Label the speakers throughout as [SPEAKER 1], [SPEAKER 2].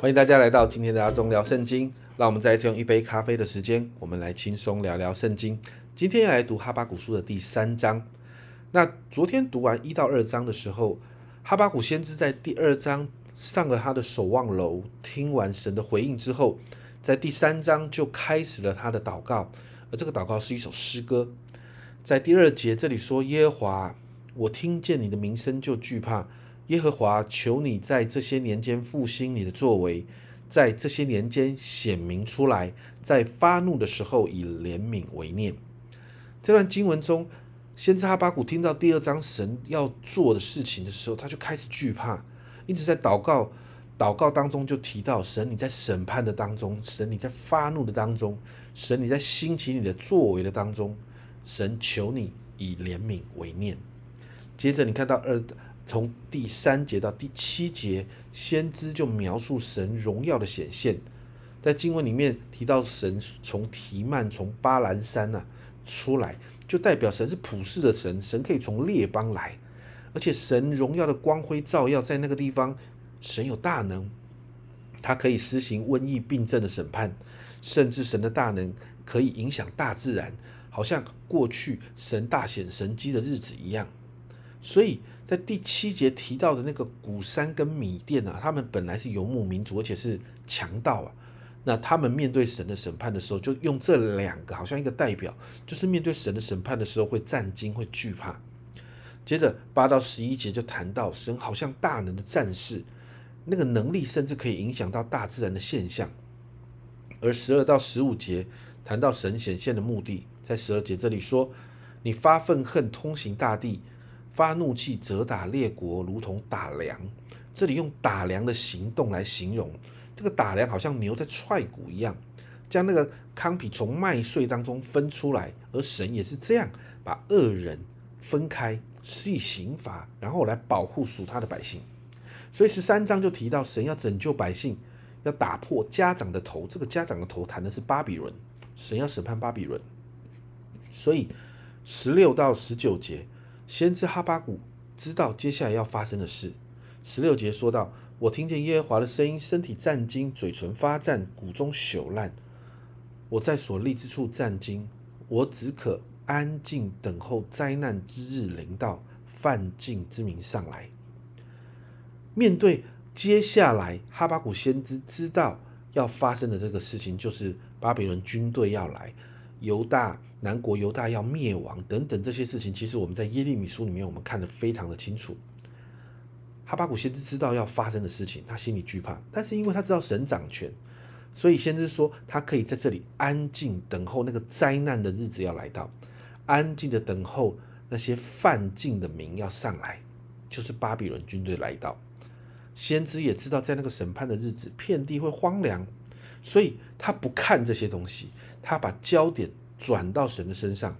[SPEAKER 1] 欢迎大家来到今天的阿忠聊圣经。让我们再一次用一杯咖啡的时间，我们来轻松聊聊圣经。今天要来读哈巴谷书的第三章。那昨天读完一到二章的时候，哈巴谷先知在第二章上了他的守望楼，听完神的回应之后，在第三章就开始了他的祷告。而这个祷告是一首诗歌，在第二节这里说：“耶和华，我听见你的名声就惧怕。”耶和华，求你在这些年间复兴你的作为，在这些年间显明出来，在发怒的时候以怜悯为念。这段经文中，先知哈巴谷听到第二章神要做的事情的时候，他就开始惧怕，一直在祷告。祷告当中就提到神，你在审判的当中，神你在发怒的当中，神你在兴起你的作为的当中，神求你以怜悯为念。接着你看到二。从第三节到第七节，先知就描述神荣耀的显现。在经文里面提到神从提曼、从巴兰山呐出来，就代表神是普世的神，神可以从列邦来，而且神荣耀的光辉照耀在那个地方，神有大能，他可以施行瘟疫病症的审判，甚至神的大能可以影响大自然，好像过去神大显神机的日子一样。所以在第七节提到的那个古山跟米甸啊，他们本来是游牧民族，而且是强盗啊。那他们面对神的审判的时候，就用这两个好像一个代表，就是面对神的审判的时候会战惊、会惧怕。接着八到十一节就谈到神好像大能的战士，那个能力甚至可以影响到大自然的现象。而十二到十五节谈到神显现的目的，在十二节这里说：“你发愤恨，通行大地。”发怒气责打列国，如同打粮。这里用打粮的行动来形容，这个打粮好像牛在踹鼓一样，将那个糠皮从麦穗当中分出来。而神也是这样，把恶人分开，施以刑罚，然后来保护属他的百姓。所以十三章就提到神要拯救百姓，要打破家长的头。这个家长的头谈的是巴比伦，神要审判巴比伦。所以十六到十九节。先知哈巴谷知道接下来要发生的事。十六节说到：“我听见耶和华的声音，身体战惊，嘴唇发战，骨中朽烂。我在所立之处战惊，我只可安静等候灾难之日临到，犯境之名上来。”面对接下来哈巴谷先知知道要发生的这个事情，就是巴比伦军队要来。犹大南国犹大要灭亡等等这些事情，其实我们在耶利米书里面我们看得非常的清楚。哈巴谷先知知道要发生的事情，他心里惧怕，但是因为他知道神掌权，所以先知说他可以在这里安静等候那个灾难的日子要来到，安静的等候那些犯境的民要上来，就是巴比伦军队来到。先知也知道在那个审判的日子，遍地会荒凉。所以他不看这些东西，他把焦点转到神的身上。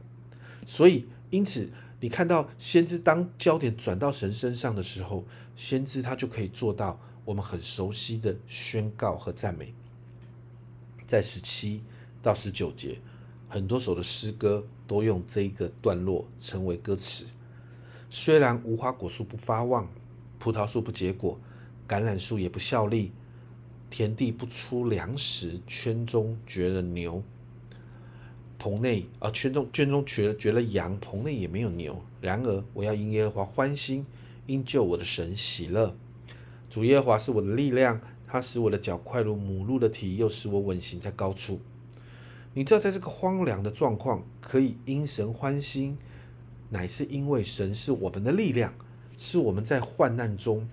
[SPEAKER 1] 所以，因此你看到先知当焦点转到神身上的时候，先知他就可以做到我们很熟悉的宣告和赞美。在十七到十九节，很多首的诗歌都用这一个段落成为歌词。虽然无花果树不发旺，葡萄树不结果，橄榄树也不效力。田地不出粮食，圈中绝了牛，棚内啊圈中圈中绝了绝了羊，棚内也没有牛。然而我要因耶和华欢心，因救我的神喜乐。主耶和华是我的力量，他使我的脚快如母鹿的蹄，又使我稳行在高处。你知道，在这个荒凉的状况，可以因神欢心，乃是因为神是我们的力量，是我们在患难中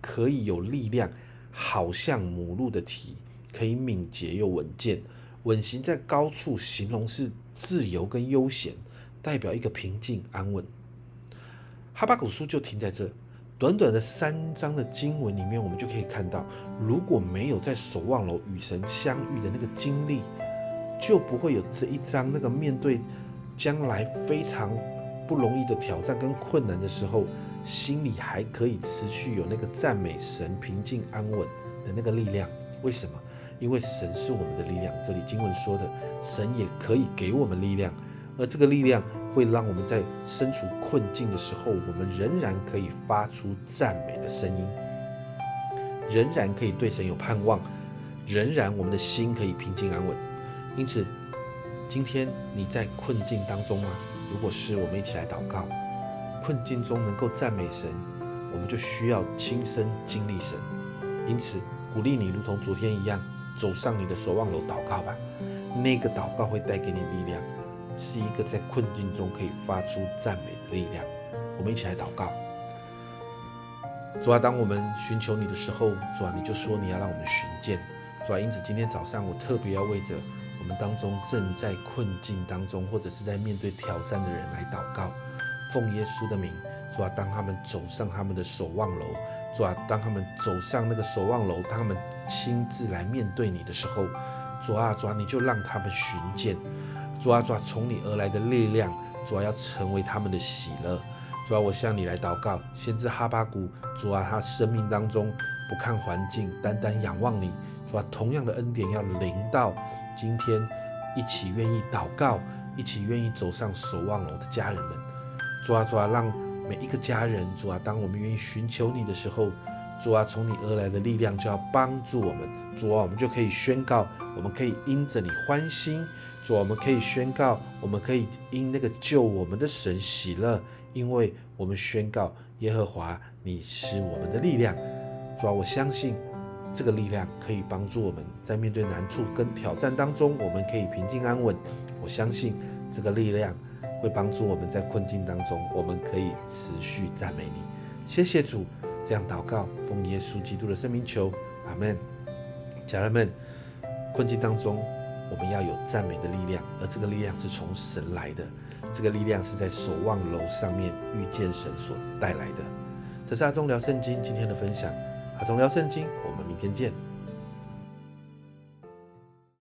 [SPEAKER 1] 可以有力量。好像母鹿的蹄，可以敏捷又稳健，稳行在高处，形容是自由跟悠闲，代表一个平静安稳。哈巴古书就停在这，短短的三章的经文里面，我们就可以看到，如果没有在守望楼与神相遇的那个经历，就不会有这一章那个面对将来非常不容易的挑战跟困难的时候。心里还可以持续有那个赞美神、平静安稳的那个力量。为什么？因为神是我们的力量。这里经文说的，神也可以给我们力量，而这个力量会让我们在身处困境的时候，我们仍然可以发出赞美的声音。仍然可以对神有盼望，仍然我们的心可以平静安稳。因此，今天你在困境当中吗？如果是，我们一起来祷告。困境中能够赞美神，我们就需要亲身经历神。因此，鼓励你如同昨天一样，走上你的守望楼祷告吧。那个祷告会带给你力量，是一个在困境中可以发出赞美的力量。我们一起来祷告。主啊，当我们寻求你的时候，主啊，你就说你要让我们寻见。主啊，因此今天早上我特别要为着我们当中正在困境当中，或者是在面对挑战的人来祷告。奉耶稣的名，主啊，当他们走上他们的守望楼，主啊，当他们走上那个守望楼，他们亲自来面对你的时候，主啊，主啊，你就让他们寻见。主啊，主啊，从你而来的力量，主啊，要成为他们的喜乐。主啊，我向你来祷告，先知哈巴谷，主啊，他生命当中不看环境，单单仰望你。主啊，同样的恩典要临到今天一起愿意祷告、一起愿意走上守望楼的家人们。主啊，主啊，让每一个家人，主啊，当我们愿意寻求你的时候，主啊，从你而来的力量就要帮助我们。主啊，我们就可以宣告，我们可以因着你欢心。主啊，我们可以宣告，我们可以因那个救我们的神喜乐。因为我们宣告耶和华，你是我们的力量。主啊，我相信这个力量可以帮助我们在面对难处跟挑战当中，我们可以平静安稳。我相信这个力量会帮助我们在困境当中，我们可以持续赞美你。谢谢主，这样祷告，奉耶稣基督的圣名求，阿门。家人们，困境当中。我们要有赞美的力量，而这个力量是从神来的。这个力量是在守望楼上面遇见神所带来的。这是阿忠聊圣经今天的分享。阿忠聊圣经，我们明天见。